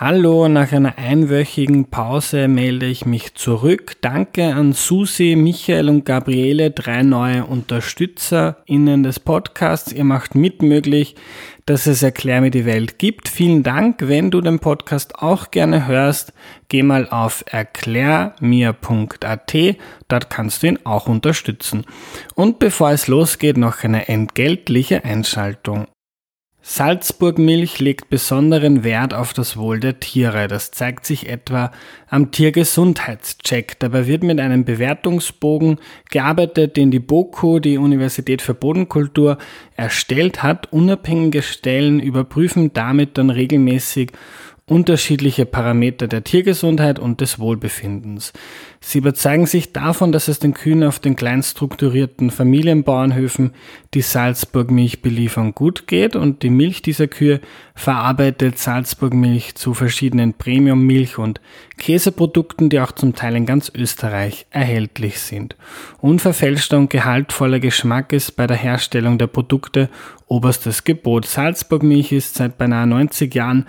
Hallo, nach einer einwöchigen Pause melde ich mich zurück. Danke an Susi, Michael und Gabriele, drei neue UnterstützerInnen des Podcasts. Ihr macht mitmöglich, dass es Erklär mir die Welt gibt. Vielen Dank. Wenn du den Podcast auch gerne hörst, geh mal auf erklärmir.at. Dort kannst du ihn auch unterstützen. Und bevor es losgeht, noch eine entgeltliche Einschaltung. Salzburg-Milch legt besonderen Wert auf das Wohl der Tiere. Das zeigt sich etwa am Tiergesundheitscheck. Dabei wird mit einem Bewertungsbogen gearbeitet, den die BOKU, die Universität für Bodenkultur, erstellt hat. Unabhängige Stellen überprüfen damit dann regelmäßig, unterschiedliche Parameter der Tiergesundheit und des Wohlbefindens. Sie überzeugen sich davon, dass es den Kühen auf den kleinstrukturierten Familienbauernhöfen, die Salzburg-Milch beliefern, gut geht und die Milch dieser Kühe verarbeitet Salzburg-Milch zu verschiedenen Premium-Milch- und Käseprodukten, die auch zum Teil in ganz Österreich erhältlich sind. Unverfälschter und gehaltvoller Geschmack ist bei der Herstellung der Produkte oberstes Gebot. Salzburg-Milch ist seit beinahe 90 Jahren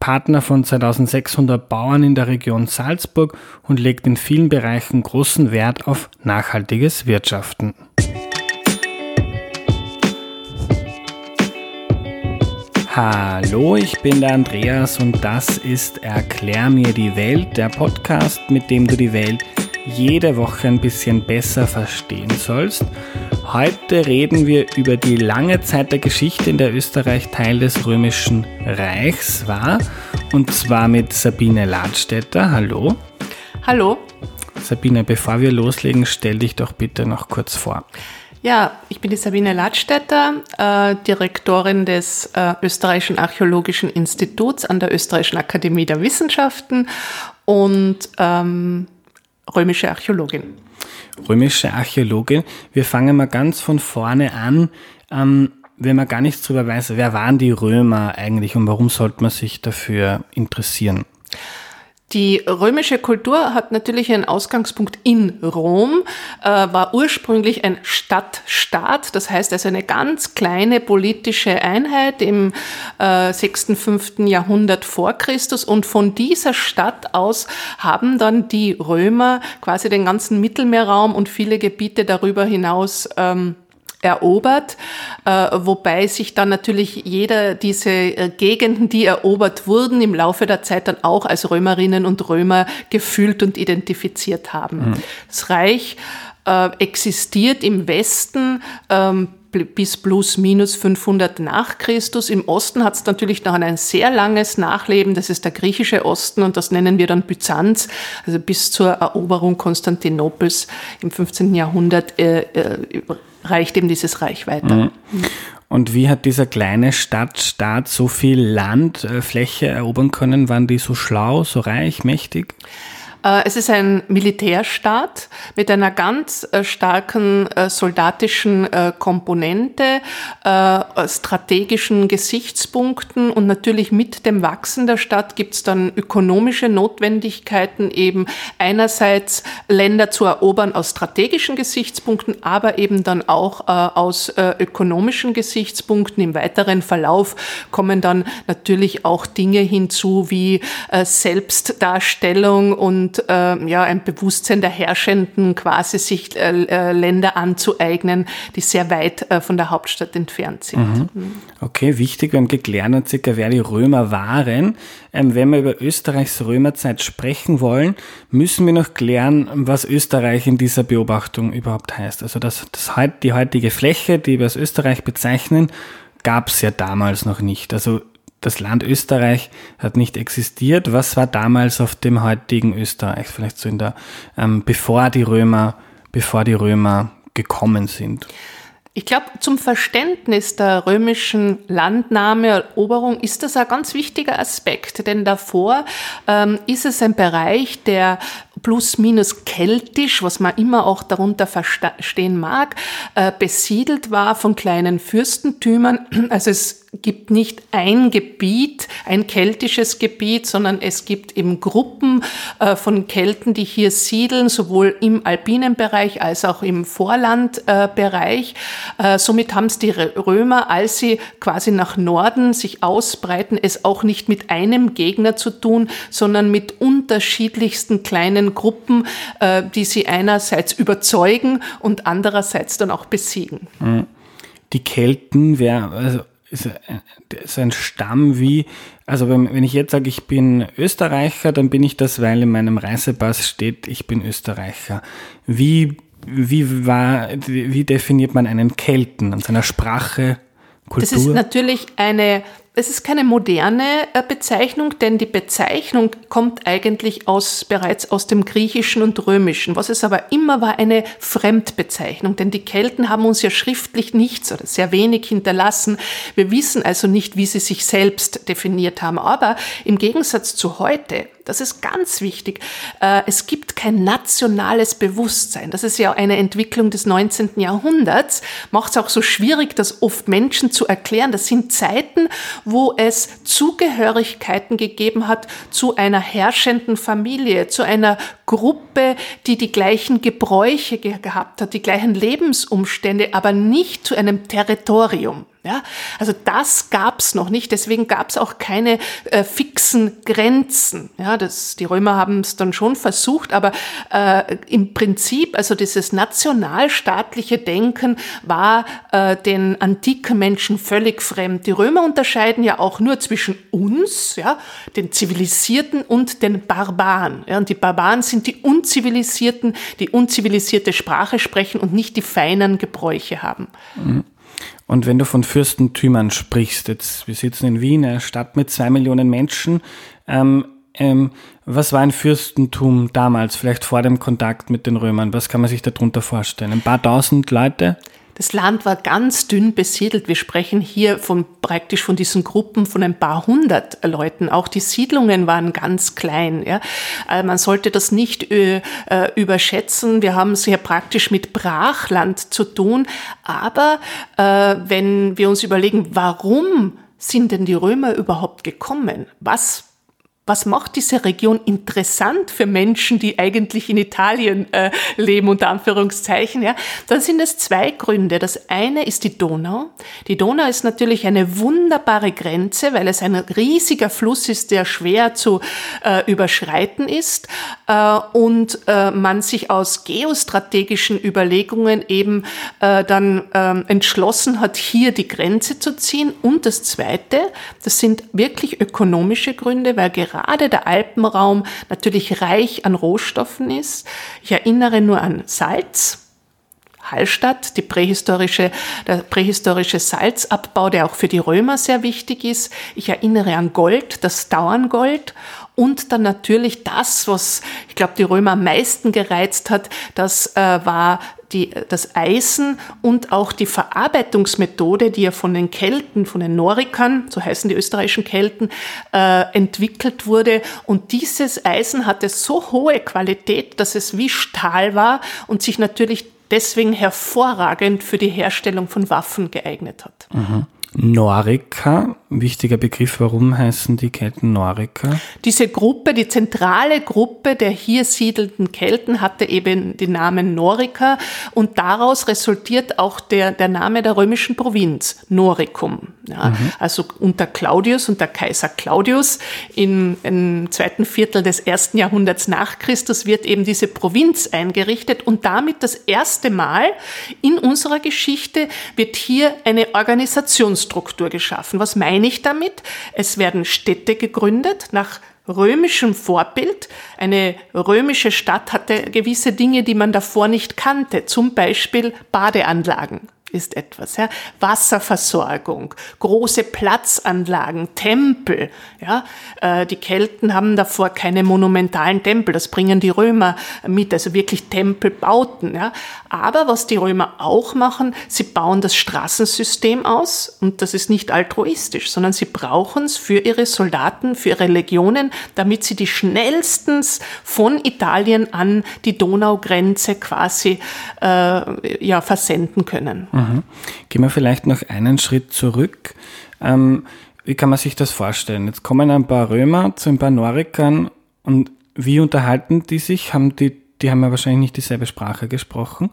Partner von 2600 Bauern in der Region Salzburg und legt in vielen Bereichen großen Wert auf nachhaltiges Wirtschaften. Hallo, ich bin der Andreas und das ist Erklär mir die Welt, der Podcast, mit dem du die Welt jede Woche ein bisschen besser verstehen sollst. Heute reden wir über die lange Zeit der Geschichte, in der Österreich Teil des Römischen Reichs war. Und zwar mit Sabine Ladstätter. Hallo. Hallo. Sabine, bevor wir loslegen, stell dich doch bitte noch kurz vor. Ja, ich bin die Sabine Ladstätter, äh, Direktorin des äh, Österreichischen Archäologischen Instituts an der Österreichischen Akademie der Wissenschaften und ähm, römische Archäologin römische Archäologin. Wir fangen mal ganz von vorne an. Ähm, wenn man gar nichts darüber weiß, wer waren die Römer eigentlich und warum sollte man sich dafür interessieren? Die römische Kultur hat natürlich einen Ausgangspunkt in Rom, äh, war ursprünglich ein Stadtstaat, das heißt also eine ganz kleine politische Einheit im äh, 6., 5. Jahrhundert vor Christus und von dieser Stadt aus haben dann die Römer quasi den ganzen Mittelmeerraum und viele Gebiete darüber hinaus ähm, erobert, äh, wobei sich dann natürlich jeder diese äh, Gegenden, die erobert wurden, im Laufe der Zeit dann auch als Römerinnen und Römer gefühlt und identifiziert haben. Mhm. Das Reich äh, existiert im Westen ähm, bis plus minus 500 nach Christus. Im Osten hat es natürlich noch ein sehr langes Nachleben, das ist der griechische Osten und das nennen wir dann Byzanz, also bis zur Eroberung Konstantinopels im 15. Jahrhundert äh, äh, reicht eben dieses Reich weiter. Mhm. Und wie hat dieser kleine Stadtstaat so viel Landfläche äh, erobern können? Waren die so schlau, so reich, mächtig? Äh, es ist ein Militärstaat mit einer ganz äh, starken äh, soldatischen Komponente, strategischen Gesichtspunkten und natürlich mit dem Wachsen der Stadt gibt es dann ökonomische Notwendigkeiten, eben einerseits Länder zu erobern aus strategischen Gesichtspunkten, aber eben dann auch aus ökonomischen Gesichtspunkten. Im weiteren Verlauf kommen dann natürlich auch Dinge hinzu wie Selbstdarstellung und äh, ja, ein Bewusstsein der Herrschenden, quasi sich äh, äh, Länder anzueignen, die sehr weit äh, von der Hauptstadt entfernt sind. Mhm. Okay, wichtig, wir haben geklärt circa, wer die Römer waren. Ähm, wenn wir über Österreichs Römerzeit sprechen wollen, müssen wir noch klären, was Österreich in dieser Beobachtung überhaupt heißt. Also das, das, die heutige Fläche, die wir als Österreich bezeichnen, gab es ja damals noch nicht. Also das Land Österreich hat nicht existiert. Was war damals auf dem heutigen Österreich? Vielleicht so in der, ähm, bevor die Römer, bevor die Römer gekommen sind. Ich glaube, zum Verständnis der römischen Landnahme, Eroberung ist das ein ganz wichtiger Aspekt, denn davor ähm, ist es ein Bereich, der plus minus keltisch, was man immer auch darunter verstehen mag, äh, besiedelt war von kleinen Fürstentümern. Also es gibt nicht ein Gebiet, ein keltisches Gebiet, sondern es gibt eben Gruppen äh, von Kelten, die hier siedeln, sowohl im alpinen Bereich als auch im Vorlandbereich. Äh, somit haben es die Römer, als sie quasi nach Norden sich ausbreiten, es auch nicht mit einem Gegner zu tun, sondern mit unterschiedlichsten kleinen Gruppen, äh, die sie einerseits überzeugen und andererseits dann auch besiegen. Mhm. Die Kelten, wer, also ist, ist ein Stamm wie, also wenn, wenn ich jetzt sage, ich bin Österreicher, dann bin ich das, weil in meinem Reisepass steht, ich bin Österreicher. Wie, wie, war, wie definiert man einen Kelten an seiner Sprache, Kultur? Das ist natürlich eine es ist keine moderne äh, Bezeichnung, denn die Bezeichnung kommt eigentlich aus, bereits aus dem Griechischen und Römischen. Was es aber immer war, eine Fremdbezeichnung, denn die Kelten haben uns ja schriftlich nichts oder sehr wenig hinterlassen. Wir wissen also nicht, wie sie sich selbst definiert haben. Aber im Gegensatz zu heute, das ist ganz wichtig. Äh, es gibt kein nationales Bewusstsein. Das ist ja eine Entwicklung des 19. Jahrhunderts. Macht es auch so schwierig, das oft Menschen zu erklären. Das sind Zeiten, wo es Zugehörigkeiten gegeben hat zu einer herrschenden Familie, zu einer Gruppe, die die gleichen Gebräuche gehabt hat, die gleichen Lebensumstände, aber nicht zu einem Territorium. Ja, also das gab's noch nicht, deswegen gab's auch keine äh, fixen Grenzen. Ja, das, die Römer haben es dann schon versucht, aber äh, im Prinzip, also dieses nationalstaatliche Denken war äh, den antiken Menschen völlig fremd. Die Römer unterscheiden ja auch nur zwischen uns, ja, den Zivilisierten und den Barbaren. Ja, und die Barbaren sind die Unzivilisierten, die unzivilisierte Sprache sprechen und nicht die feinen Gebräuche haben. Mhm. Und wenn du von Fürstentümern sprichst, jetzt, wir sitzen in Wien, eine Stadt mit zwei Millionen Menschen, ähm, ähm, was war ein Fürstentum damals, vielleicht vor dem Kontakt mit den Römern? Was kann man sich darunter vorstellen? Ein paar tausend Leute? Das Land war ganz dünn besiedelt. Wir sprechen hier von praktisch von diesen Gruppen von ein paar hundert Leuten. Auch die Siedlungen waren ganz klein. Ja. Äh, man sollte das nicht äh, überschätzen. Wir haben es hier praktisch mit Brachland zu tun. Aber äh, wenn wir uns überlegen, warum sind denn die Römer überhaupt gekommen? Was was macht diese Region interessant für Menschen, die eigentlich in Italien äh, leben, unter Anführungszeichen, ja, dann sind es zwei Gründe. Das eine ist die Donau. Die Donau ist natürlich eine wunderbare Grenze, weil es ein riesiger Fluss ist, der schwer zu äh, überschreiten ist äh, und äh, man sich aus geostrategischen Überlegungen eben äh, dann ähm, entschlossen hat, hier die Grenze zu ziehen. Und das zweite, das sind wirklich ökonomische Gründe, weil gerade gerade der Alpenraum natürlich reich an Rohstoffen ist. Ich erinnere nur an Salz. Hallstatt, die prähistorische, der prähistorische Salzabbau, der auch für die Römer sehr wichtig ist. Ich erinnere an Gold, das Dauerngold und dann natürlich das, was ich glaube die Römer am meisten gereizt hat, das äh, war die, das Eisen und auch die Verarbeitungsmethode, die ja von den Kelten, von den Norikern, so heißen die österreichischen Kelten, äh, entwickelt wurde. Und dieses Eisen hatte so hohe Qualität, dass es wie Stahl war und sich natürlich deswegen hervorragend für die Herstellung von Waffen geeignet hat. Mhm. Norica, wichtiger Begriff, warum heißen die Kelten Norica? Diese Gruppe, die zentrale Gruppe der hier siedelnden Kelten hatte eben den Namen Norica und daraus resultiert auch der, der Name der römischen Provinz, Noricum. Ja, mhm. Also unter Claudius, unter Kaiser Claudius im, im zweiten Viertel des ersten Jahrhunderts nach Christus wird eben diese Provinz eingerichtet und damit das erste Mal in unserer Geschichte wird hier eine Organisationsstruktur geschaffen. Was meine ich damit? Es werden Städte gegründet nach römischem Vorbild. Eine römische Stadt hatte gewisse Dinge, die man davor nicht kannte, zum Beispiel Badeanlagen ist etwas. Ja? Wasserversorgung, große Platzanlagen, Tempel. Ja? Äh, die Kelten haben davor keine monumentalen Tempel, das bringen die Römer mit, also wirklich Tempelbauten. Ja? Aber was die Römer auch machen, sie bauen das Straßensystem aus und das ist nicht altruistisch, sondern sie brauchen es für ihre Soldaten, für ihre Legionen, damit sie die schnellstens von Italien an die Donaugrenze quasi äh, ja, versenden können. Mhm. Gehen wir vielleicht noch einen Schritt zurück. Ähm, wie kann man sich das vorstellen? Jetzt kommen ein paar Römer zu ein paar Norikern und wie unterhalten die sich? Haben die, die haben ja wahrscheinlich nicht dieselbe Sprache gesprochen.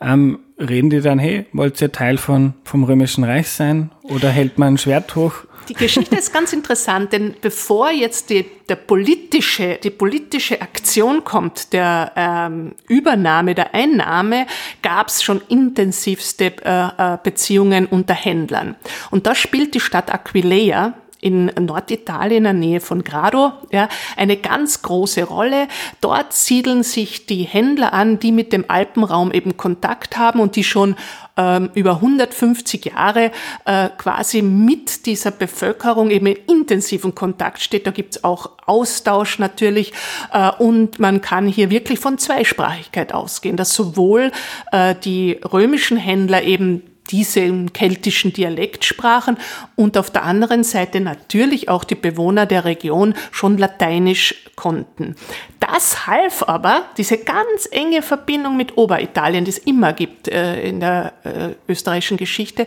Ähm, reden die dann, hey, wollt ihr Teil von, vom Römischen Reich sein? Oder hält man ein Schwert hoch? Die Geschichte ist ganz interessant, denn bevor jetzt die, der politische, die politische Aktion kommt, der ähm, Übernahme, der Einnahme, gab es schon intensivste äh, äh, Beziehungen unter Händlern. Und da spielt die Stadt Aquileia in Norditalien in der Nähe von Grado ja, eine ganz große Rolle. Dort siedeln sich die Händler an, die mit dem Alpenraum eben Kontakt haben und die schon ähm, über 150 Jahre äh, quasi mit dieser Bevölkerung eben in intensiven Kontakt steht. Da gibt's auch Austausch natürlich äh, und man kann hier wirklich von Zweisprachigkeit ausgehen, dass sowohl äh, die römischen Händler eben diesen keltischen Dialekt sprachen und auf der anderen Seite natürlich auch die Bewohner der Region schon Lateinisch konnten. Das half aber, diese ganz enge Verbindung mit Oberitalien, die es immer gibt äh, in der äh, österreichischen Geschichte,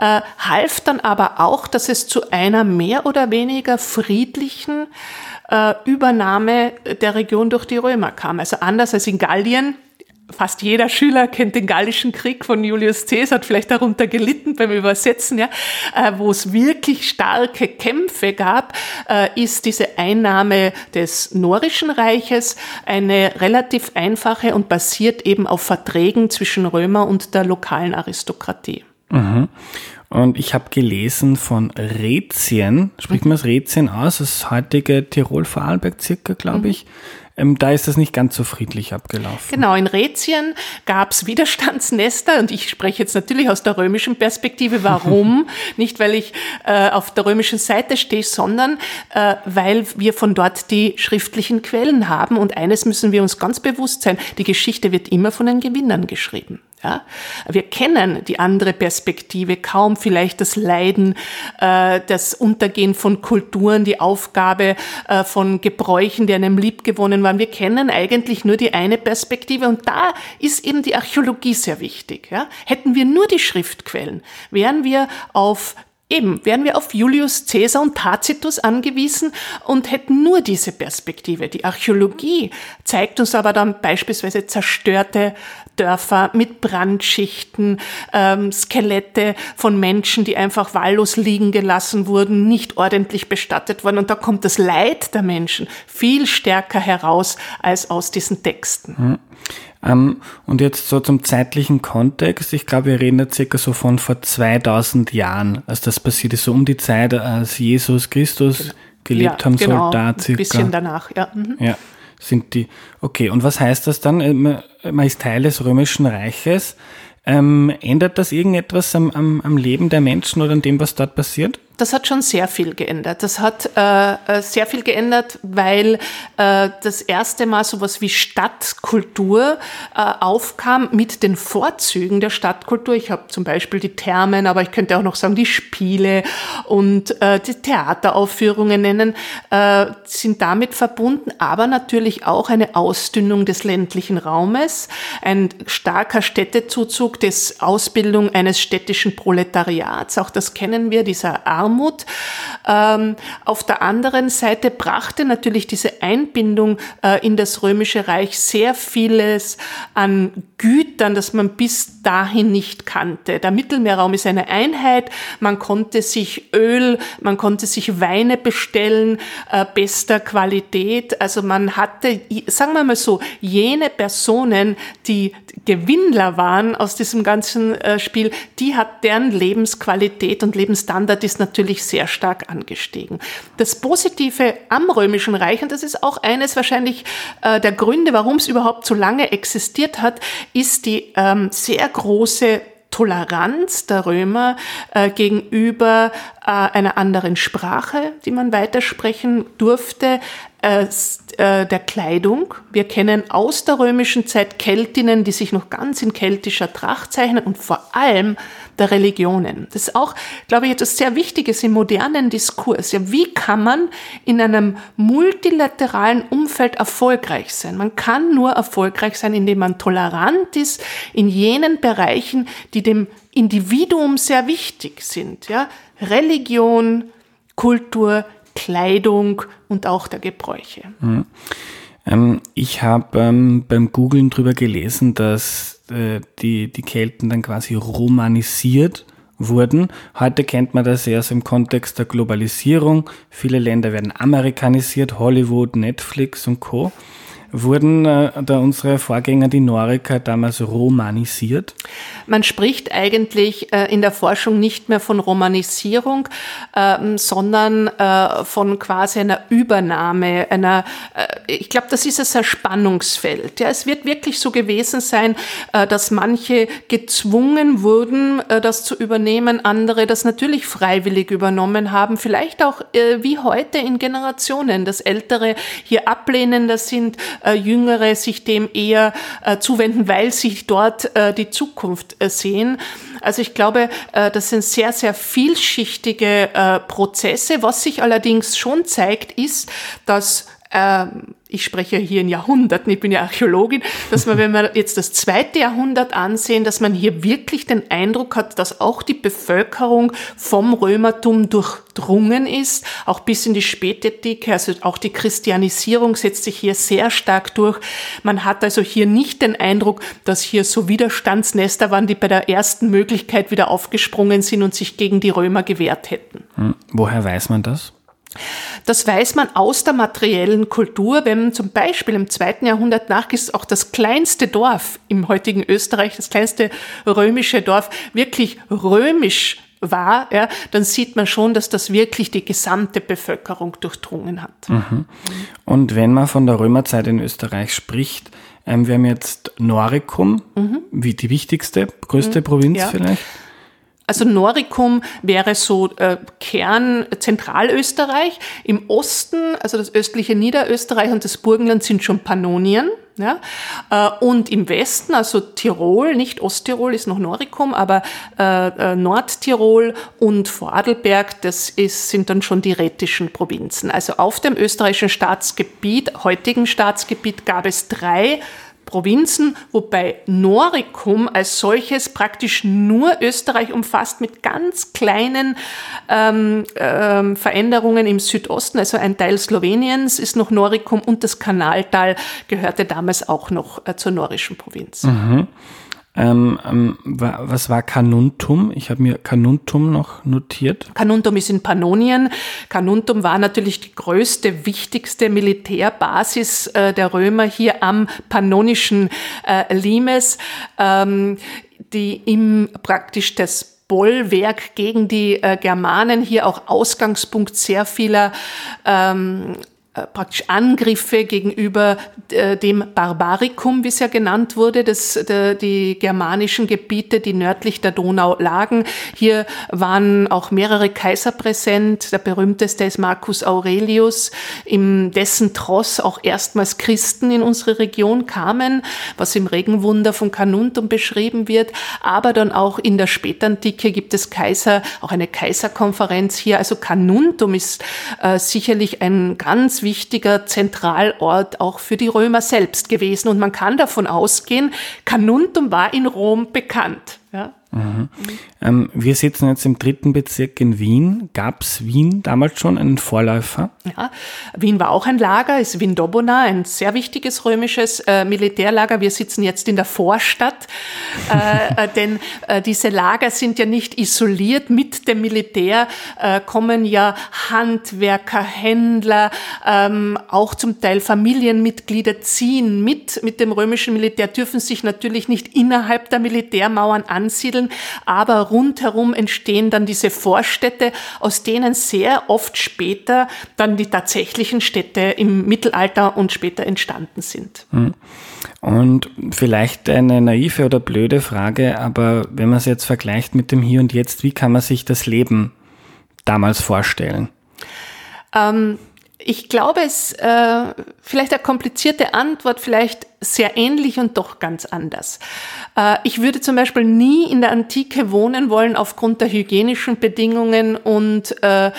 äh, half dann aber auch, dass es zu einer mehr oder weniger friedlichen äh, Übernahme der Region durch die Römer kam. Also anders als in Gallien, fast jeder Schüler kennt den Gallischen Krieg von Julius Caesar, hat vielleicht darunter gelitten beim Übersetzen, ja, äh, wo es wirklich starke Kämpfe gab, äh, ist diese Einnahme des Norischen Reiches eine relativ einfache und basiert eben auf Verträgen zwischen Römer und der lokalen Aristokratie. Mhm. Und ich habe gelesen von Rätien, spricht man das Rätien aus, das heutige Tirol-Vorarlberg circa, glaube ich. Mhm ähm, da ist das nicht ganz so friedlich abgelaufen. Genau, in Rätien gab es Widerstandsnester und ich spreche jetzt natürlich aus der römischen Perspektive. Warum? nicht, weil ich äh, auf der römischen Seite stehe, sondern äh, weil wir von dort die schriftlichen Quellen haben. Und eines müssen wir uns ganz bewusst sein, die Geschichte wird immer von den Gewinnern geschrieben. Ja? Wir kennen die andere Perspektive kaum, vielleicht das Leiden, äh, das Untergehen von Kulturen, die Aufgabe äh, von Gebräuchen, die einem liebgewonnen waren. Wir kennen eigentlich nur die eine Perspektive und da ist eben die Archäologie sehr wichtig. Ja? Hätten wir nur die Schriftquellen, wären wir auf Eben, wären wir auf Julius Caesar und Tacitus angewiesen und hätten nur diese Perspektive. Die Archäologie zeigt uns aber dann beispielsweise zerstörte Dörfer mit Brandschichten, ähm, Skelette von Menschen, die einfach wahllos liegen gelassen wurden, nicht ordentlich bestattet wurden. Und da kommt das Leid der Menschen viel stärker heraus als aus diesen Texten. Hm. Ähm, und jetzt so zum zeitlichen Kontext. Ich glaube, wir reden da circa so von vor 2000 Jahren, als das passiert ist, so um die Zeit, als Jesus Christus gelebt ja, haben genau, soll, da circa. Ein bisschen danach, ja. Mhm. Ja, sind die. Okay, und was heißt das dann? Man ist Teil des Römischen Reiches. Ähm, ändert das irgendetwas am, am, am Leben der Menschen oder an dem, was dort passiert? Das hat schon sehr viel geändert. Das hat äh, äh, sehr viel geändert, weil äh, das erste Mal sowas wie Stadtkultur äh, aufkam mit den Vorzügen der Stadtkultur. Ich habe zum Beispiel die Thermen, aber ich könnte auch noch sagen die Spiele und äh, die Theateraufführungen nennen, äh, sind damit verbunden, aber natürlich auch eine Ausdünnung des ländlichen Raumes, ein starker Städtezuzug, des Ausbildung eines städtischen Proletariats. Auch das kennen wir, dieser Arm Armut. Ähm, auf der anderen Seite brachte natürlich diese Einbindung äh, in das Römische Reich sehr vieles an Gütern, das man bis dahin nicht kannte. Der Mittelmeerraum ist eine Einheit. Man konnte sich Öl, man konnte sich Weine bestellen, äh, bester Qualität. Also man hatte, sagen wir mal so, jene Personen, die Gewinnler waren aus diesem ganzen äh, Spiel, die hat deren Lebensqualität und Lebensstandard ist natürlich sehr stark angestiegen. Das Positive am Römischen Reich, und das ist auch eines wahrscheinlich äh, der Gründe, warum es überhaupt so lange existiert hat, ist die ähm, sehr große Toleranz der Römer äh, gegenüber äh, einer anderen Sprache, die man weitersprechen durfte, äh, äh, der Kleidung. Wir kennen aus der römischen Zeit Keltinnen, die sich noch ganz in keltischer Tracht zeichnen und vor allem der Religionen. Das ist auch, glaube ich, etwas sehr Wichtiges im modernen Diskurs. Ja, wie kann man in einem multilateralen Umfeld erfolgreich sein? Man kann nur erfolgreich sein, indem man tolerant ist in jenen Bereichen, die dem Individuum sehr wichtig sind. Ja, Religion, Kultur, Kleidung und auch der Gebräuche. Mhm. Ähm, ich habe ähm, beim Googlen drüber gelesen, dass äh, die, die Kelten dann quasi romanisiert wurden. Heute kennt man das eher so im Kontext der Globalisierung. Viele Länder werden amerikanisiert, Hollywood, Netflix und Co. Wurden äh, da unsere Vorgänger, die Noriker, damals romanisiert? Man spricht eigentlich äh, in der Forschung nicht mehr von Romanisierung, äh, sondern äh, von quasi einer Übernahme, einer, äh, ich glaube, das ist ein Spannungsfeld. Ja, es wird wirklich so gewesen sein, äh, dass manche gezwungen wurden, das zu übernehmen, andere das natürlich freiwillig übernommen haben, vielleicht auch wie heute in Generationen, dass Ältere hier ablehnender sind, äh, Jüngere sich dem eher äh, zuwenden, weil sie dort äh, die Zukunft äh, sehen. Also ich glaube, äh, das sind sehr, sehr vielschichtige äh, Prozesse. Was sich allerdings schon zeigt, ist, dass ich spreche hier in Jahrhunderten, ich bin ja Archäologin, dass man, wenn wir jetzt das zweite Jahrhundert ansehen, dass man hier wirklich den Eindruck hat, dass auch die Bevölkerung vom Römertum durchdrungen ist, auch bis in die Spätethik, also auch die Christianisierung setzt sich hier sehr stark durch. Man hat also hier nicht den Eindruck, dass hier so Widerstandsnester waren, die bei der ersten Möglichkeit wieder aufgesprungen sind und sich gegen die Römer gewehrt hätten. Hm. Woher weiß man das? Das weiß man aus der materiellen Kultur, wenn man zum Beispiel im zweiten Jahrhundert nachgeht, auch das kleinste Dorf im heutigen Österreich, das kleinste römische Dorf, wirklich römisch war, ja, dann sieht man schon, dass das wirklich die gesamte Bevölkerung durchdrungen hat. Mhm. Und wenn man von der Römerzeit in Österreich spricht, ähm, wir haben jetzt Noricum, mhm. wie die wichtigste, größte mhm. Provinz ja. vielleicht. Also Noricum wäre so äh, Kern Zentralösterreich. Im Osten, also das östliche Niederösterreich und das Burgenland sind schon Pannonien. Ja? Äh, und im Westen, also Tirol, nicht Osttirol ist noch Noricum, aber äh, äh, Nordtirol und Vorarlberg, das ist, sind dann schon die rätischen Provinzen. Also auf dem österreichischen Staatsgebiet, heutigen Staatsgebiet, gab es drei Provinzen, wobei Noricum als solches praktisch nur Österreich umfasst mit ganz kleinen ähm, ähm, Veränderungen im Südosten. Also ein Teil Sloweniens ist noch Noricum und das Kanaltal gehörte damals auch noch äh, zur norischen Provinz. Mhm. Ähm, ähm, was war Canuntum? Ich habe mir Canuntum noch notiert. Canuntum ist in Pannonien. Canuntum war natürlich die größte, wichtigste Militärbasis äh, der Römer hier am pannonischen äh, Limes, ähm, die im praktisch das Bollwerk gegen die äh, Germanen, hier auch Ausgangspunkt sehr vieler ähm, äh, praktisch Angriffe gegenüber äh, dem Barbaricum, wie es ja genannt wurde, das, die germanischen Gebiete, die nördlich der Donau lagen. Hier waren auch mehrere Kaiser präsent. Der berühmteste ist Marcus Aurelius, in dessen Tross auch erstmals Christen in unsere Region kamen, was im Regenwunder von Canuntum beschrieben wird. Aber dann auch in der Spätantike gibt es Kaiser, auch eine Kaiserkonferenz hier. Also Canuntum ist äh, sicherlich ein ganz wichtiger Zentralort auch für die Römer selbst gewesen. Und man kann davon ausgehen, Canuntum war in Rom bekannt. Ja? Mhm. Ähm, wir sitzen jetzt im dritten Bezirk in Wien. Gab es Wien damals schon einen Vorläufer? Ja, Wien war auch ein Lager, ist Wien Dobona, ein sehr wichtiges römisches äh, Militärlager. Wir sitzen jetzt in der Vorstadt, äh, äh, denn äh, diese Lager sind ja nicht isoliert. Mit dem Militär äh, kommen ja Handwerker, Händler, ähm, auch zum Teil Familienmitglieder ziehen mit. Mit dem römischen Militär dürfen sich natürlich nicht innerhalb der Militärmauern ansiedeln, aber rundherum entstehen dann diese Vorstädte, aus denen sehr oft später dann die tatsächlichen Städte im Mittelalter und später entstanden sind. Hm. Und vielleicht eine naive oder blöde Frage, aber wenn man es jetzt vergleicht mit dem Hier und Jetzt, wie kann man sich das Leben damals vorstellen? Ähm, ich glaube, es äh, vielleicht eine komplizierte Antwort, vielleicht sehr ähnlich und doch ganz anders. Äh, ich würde zum Beispiel nie in der Antike wohnen wollen aufgrund der hygienischen Bedingungen und äh,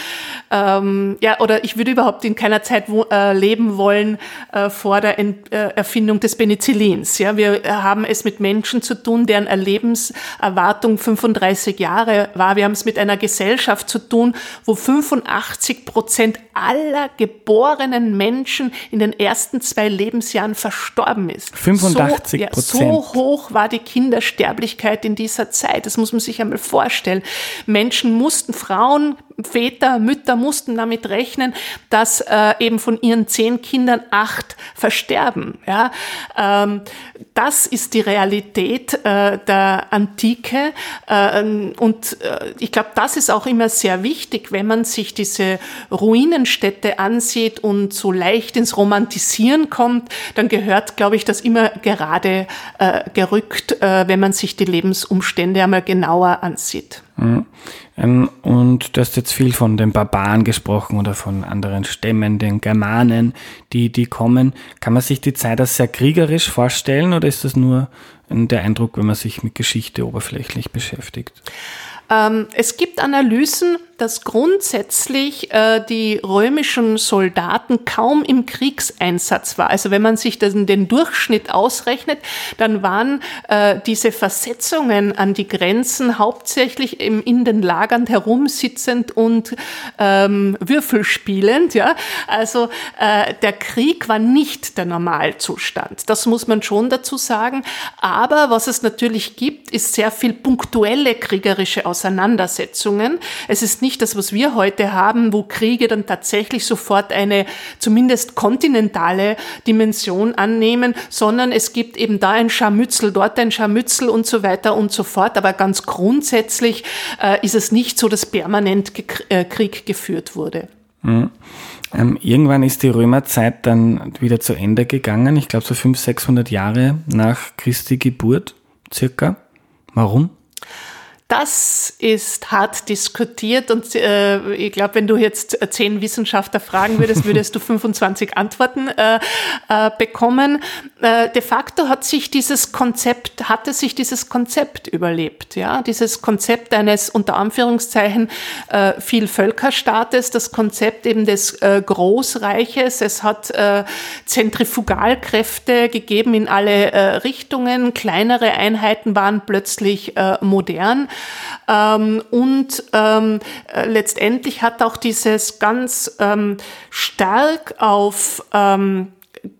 ähm, ja, oder ich würde überhaupt in keiner Zeit äh, leben wollen äh, vor der Ent, äh, Erfindung des Penicillins. Ja, wir haben es mit Menschen zu tun, deren Lebenserwartung 35 Jahre war. Wir haben es mit einer Gesellschaft zu tun, wo 85 Prozent aller geborenen Menschen in den ersten zwei Lebensjahren verstorben ist. 85 Prozent. So, ja, so hoch war die Kindersterblichkeit in dieser Zeit. Das muss man sich einmal vorstellen. Menschen mussten, Frauen, Väter, Mütter mussten damit rechnen, dass äh, eben von ihren zehn Kindern acht versterben. Ja? Ähm, das ist die Realität äh, der Antike. Äh, und ich glaube, das ist auch immer sehr wichtig, wenn man sich diese Ruinenstädte ansieht und so leicht ins Romantisieren kommt, dann gehört, glaube ich, das immer gerade äh, gerückt, äh, wenn man sich die Lebensumstände einmal genauer ansieht. Ähm, und du hast jetzt viel von den Barbaren gesprochen oder von anderen Stämmen, den Germanen, die, die kommen. Kann man sich die Zeit als sehr kriegerisch vorstellen oder ist das nur der Eindruck, wenn man sich mit Geschichte oberflächlich beschäftigt? Ähm, es gibt Analysen, dass grundsätzlich äh, die römischen Soldaten kaum im Kriegseinsatz waren. Also wenn man sich das, den Durchschnitt ausrechnet, dann waren äh, diese Versetzungen an die Grenzen hauptsächlich im, in den Lagern herumsitzend und ähm, würfelspielend. Ja? Also äh, der Krieg war nicht der Normalzustand. Das muss man schon dazu sagen. Aber was es natürlich gibt, ist sehr viel punktuelle kriegerische Auseinandersetzungen. Es ist nicht das, was wir heute haben, wo Kriege dann tatsächlich sofort eine zumindest kontinentale Dimension annehmen, sondern es gibt eben da ein Scharmützel, dort ein Scharmützel und so weiter und so fort. Aber ganz grundsätzlich äh, ist es nicht so, dass permanent äh, Krieg geführt wurde. Mhm. Ähm, irgendwann ist die Römerzeit dann wieder zu Ende gegangen. Ich glaube so 500, 600 Jahre nach Christi Geburt circa. Warum? Das ist hart diskutiert und äh, ich glaube, wenn du jetzt zehn Wissenschaftler fragen würdest, würdest du 25 Antworten äh, äh, bekommen. Äh, de facto hat sich dieses Konzept, hatte sich dieses Konzept überlebt, ja, dieses Konzept eines unter Anführungszeichen äh, Vielvölkerstaates, das Konzept eben des äh, Großreiches. Es hat äh, Zentrifugalkräfte gegeben in alle äh, Richtungen. Kleinere Einheiten waren plötzlich äh, modern. Ähm, und ähm, äh, letztendlich hat auch dieses ganz ähm, stark auf ähm,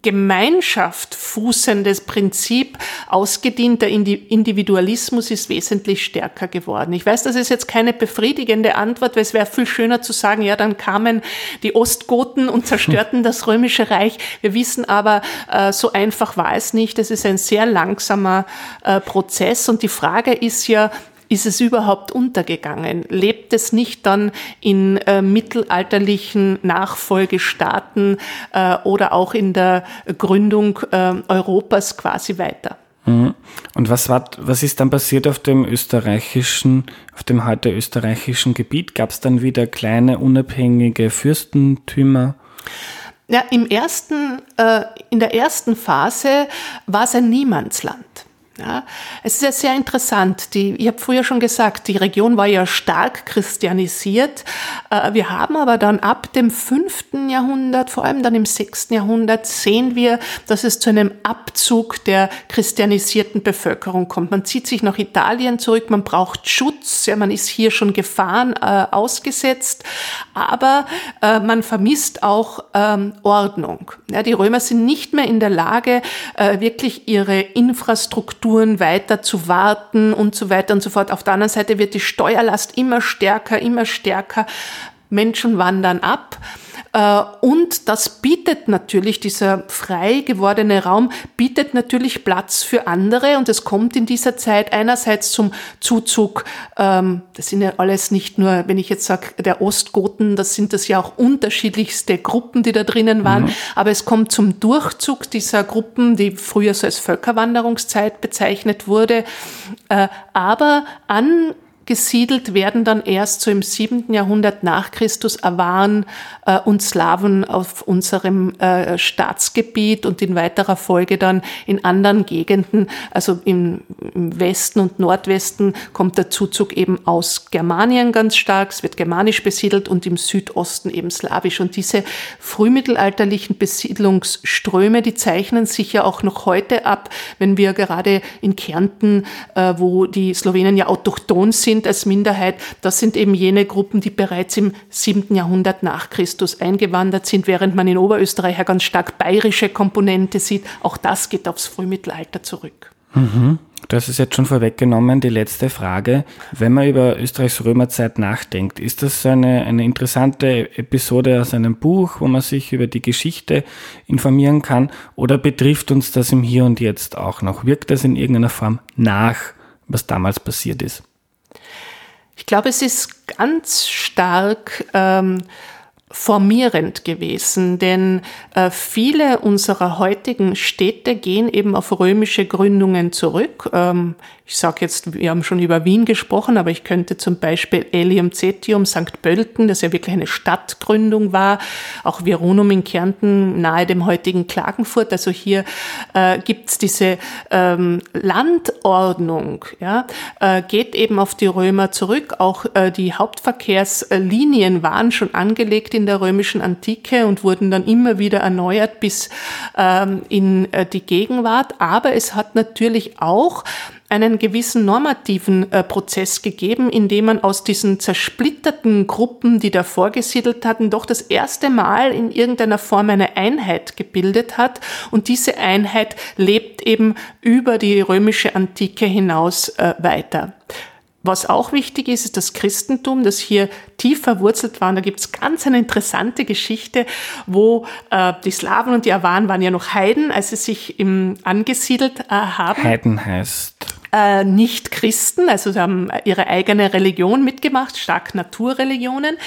Gemeinschaft fußendes Prinzip ausgedient. Der Individualismus ist wesentlich stärker geworden. Ich weiß, das ist jetzt keine befriedigende Antwort, weil es wäre viel schöner zu sagen, ja, dann kamen die Ostgoten und zerstörten das römische Reich. Wir wissen aber, äh, so einfach war es nicht. Es ist ein sehr langsamer äh, Prozess und die Frage ist ja, ist es überhaupt untergegangen? Lebt es nicht dann in äh, mittelalterlichen Nachfolgestaaten äh, oder auch in der Gründung äh, Europas quasi weiter? Mhm. Und was, war, was ist dann passiert auf dem österreichischen, auf dem heute österreichischen Gebiet? Gab es dann wieder kleine unabhängige Fürstentümer? Ja, im ersten, äh, in der ersten Phase war es ein Niemandsland. Ja, es ist ja sehr interessant. Die, ich habe früher schon gesagt, die Region war ja stark christianisiert. Äh, wir haben aber dann ab dem fünften Jahrhundert, vor allem dann im sechsten Jahrhundert, sehen wir, dass es zu einem Abzug der christianisierten Bevölkerung kommt. Man zieht sich nach Italien zurück, man braucht Schutz, ja, man ist hier schon Gefahren äh, ausgesetzt, aber äh, man vermisst auch ähm, Ordnung. Ja, die Römer sind nicht mehr in der Lage, äh, wirklich ihre Infrastruktur Strukturen weiter zu warten und so weiter und so fort. Auf der anderen Seite wird die Steuerlast immer stärker, immer stärker. Menschen wandern ab. Äh, und das bietet natürlich, dieser frei gewordene Raum bietet natürlich Platz für andere und es kommt in dieser Zeit einerseits zum Zuzug, ähm, das sind ja alles nicht nur, wenn ich jetzt sage, der Ostgoten, das sind das ja auch unterschiedlichste Gruppen, die da drinnen waren, mhm. aber es kommt zum Durchzug dieser Gruppen, die früher so als Völkerwanderungszeit bezeichnet wurde, äh, aber an angesiedelt werden dann erst so im siebten Jahrhundert nach Christus Awaren äh, und Slawen auf unserem äh, Staatsgebiet und in weiterer Folge dann in anderen Gegenden, also im, im Westen und Nordwesten kommt der Zuzug eben aus Germanien ganz stark, es wird germanisch besiedelt und im Südosten eben slawisch. Und diese frühmittelalterlichen Besiedlungsströme, die zeichnen sich ja auch noch heute ab, wenn wir gerade in Kärnten, äh, wo die Slowenen ja autochton sind als Minderheit, das sind eben jene Gruppen, die bereits im siebten Jahrhundert nach Christus eingewandert sind, während man in Oberösterreich ja ganz stark bayerische Komponente sieht. Auch das geht aufs Frühmittelalter zurück. Mhm. Das ist jetzt schon vorweggenommen, die letzte Frage. Wenn man über Österreichs Römerzeit nachdenkt, ist das eine, eine interessante Episode aus einem Buch, wo man sich über die Geschichte informieren kann? Oder betrifft uns das im Hier und Jetzt auch noch? Wirkt das in irgendeiner Form nach, was damals passiert ist? Ich glaube, es ist ganz stark ähm, formierend gewesen, denn äh, viele unserer heutigen Städte gehen eben auf römische Gründungen zurück. Ähm, ich sage jetzt, wir haben schon über Wien gesprochen, aber ich könnte zum Beispiel Elium Cetium, St. Pölten, das ja wirklich eine Stadtgründung war, auch Virunum in Kärnten nahe dem heutigen Klagenfurt. Also hier äh, gibt's diese ähm, Landordnung, ja, äh, geht eben auf die Römer zurück. Auch äh, die Hauptverkehrslinien waren schon angelegt in der römischen Antike und wurden dann immer wieder erneuert bis ähm, in äh, die Gegenwart. Aber es hat natürlich auch einen gewissen normativen äh, Prozess gegeben, indem man aus diesen zersplitterten Gruppen, die da vorgesiedelt hatten, doch das erste Mal in irgendeiner Form eine Einheit gebildet hat. Und diese Einheit lebt eben über die römische Antike hinaus äh, weiter. Was auch wichtig ist, ist das Christentum, das hier tief verwurzelt war. Und da gibt es ganz eine interessante Geschichte, wo äh, die Slawen und die Awaren waren ja noch Heiden, als sie sich im, angesiedelt äh, haben. Heiden heißt äh, Nicht-Christen, also sie haben ihre eigene Religion mitgemacht, stark Naturreligionen,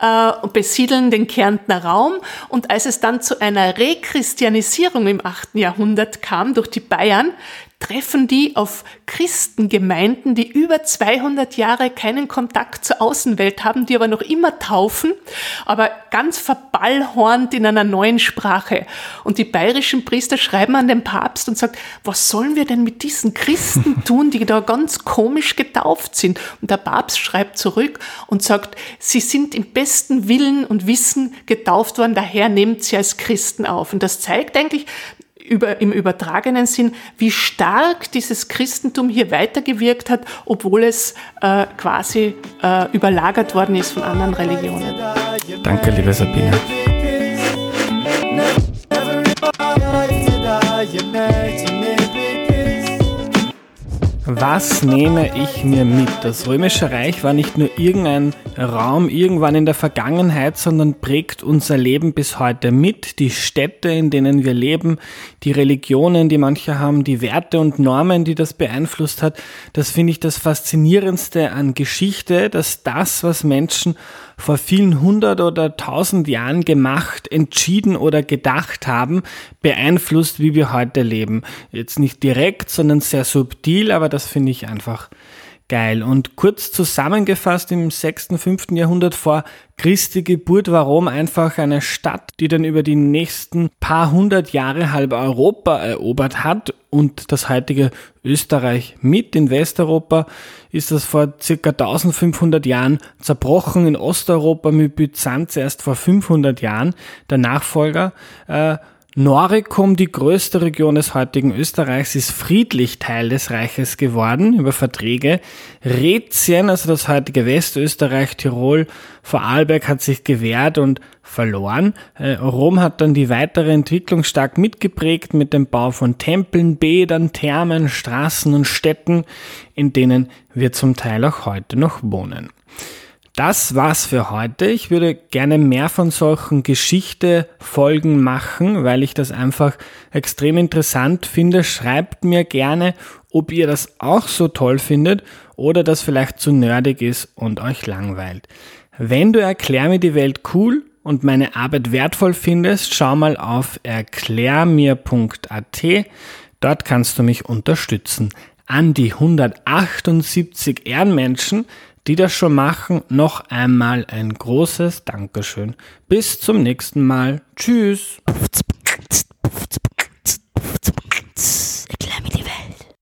äh, besiedeln den Kärntner Raum. Und als es dann zu einer Rechristianisierung im 8. Jahrhundert kam durch die Bayern, treffen die auf Christengemeinden, die über 200 Jahre keinen Kontakt zur Außenwelt haben, die aber noch immer taufen, aber ganz verballhornt in einer neuen Sprache. Und die bayerischen Priester schreiben an den Papst und sagen, was sollen wir denn mit diesen Christen tun, die da ganz komisch getauft sind? Und der Papst schreibt zurück und sagt, sie sind im besten Willen und Wissen getauft worden, daher nehmt sie als Christen auf. Und das zeigt eigentlich, über, im übertragenen Sinn, wie stark dieses Christentum hier weitergewirkt hat, obwohl es äh, quasi äh, überlagert worden ist von anderen Religionen. Danke, liebe Sabine. Was nehme ich mir mit? Das Römische Reich war nicht nur irgendein Raum irgendwann in der Vergangenheit, sondern prägt unser Leben bis heute mit. Die Städte, in denen wir leben, die Religionen, die manche haben, die Werte und Normen, die das beeinflusst hat. Das finde ich das Faszinierendste an Geschichte, dass das, was Menschen vor vielen hundert oder tausend Jahren gemacht, entschieden oder gedacht haben, beeinflusst, wie wir heute leben. Jetzt nicht direkt, sondern sehr subtil, aber das finde ich einfach geil. Und kurz zusammengefasst, im 6., 5. Jahrhundert vor Christi Geburt war Rom einfach eine Stadt, die dann über die nächsten paar hundert Jahre halb Europa erobert hat und das heutige Österreich mit. In Westeuropa ist das vor circa 1500 Jahren zerbrochen, in Osteuropa mit Byzanz erst vor 500 Jahren. Der Nachfolger äh, Noricum, die größte Region des heutigen Österreichs, ist friedlich Teil des Reiches geworden über Verträge. Rätien, also das heutige Westösterreich, Tirol, Vorarlberg hat sich gewehrt und verloren. Äh, Rom hat dann die weitere Entwicklung stark mitgeprägt mit dem Bau von Tempeln, Bädern, Thermen, Straßen und Städten, in denen wir zum Teil auch heute noch wohnen. Das war's für heute. Ich würde gerne mehr von solchen Geschichte-Folgen machen, weil ich das einfach extrem interessant finde. Schreibt mir gerne, ob ihr das auch so toll findet oder das vielleicht zu nerdig ist und euch langweilt. Wenn du Erklär mir die Welt cool und meine Arbeit wertvoll findest, schau mal auf erklärmir.at. Dort kannst du mich unterstützen. an die 178 Ehrenmenschen, die das schon machen, noch einmal ein großes Dankeschön. Bis zum nächsten Mal. Tschüss.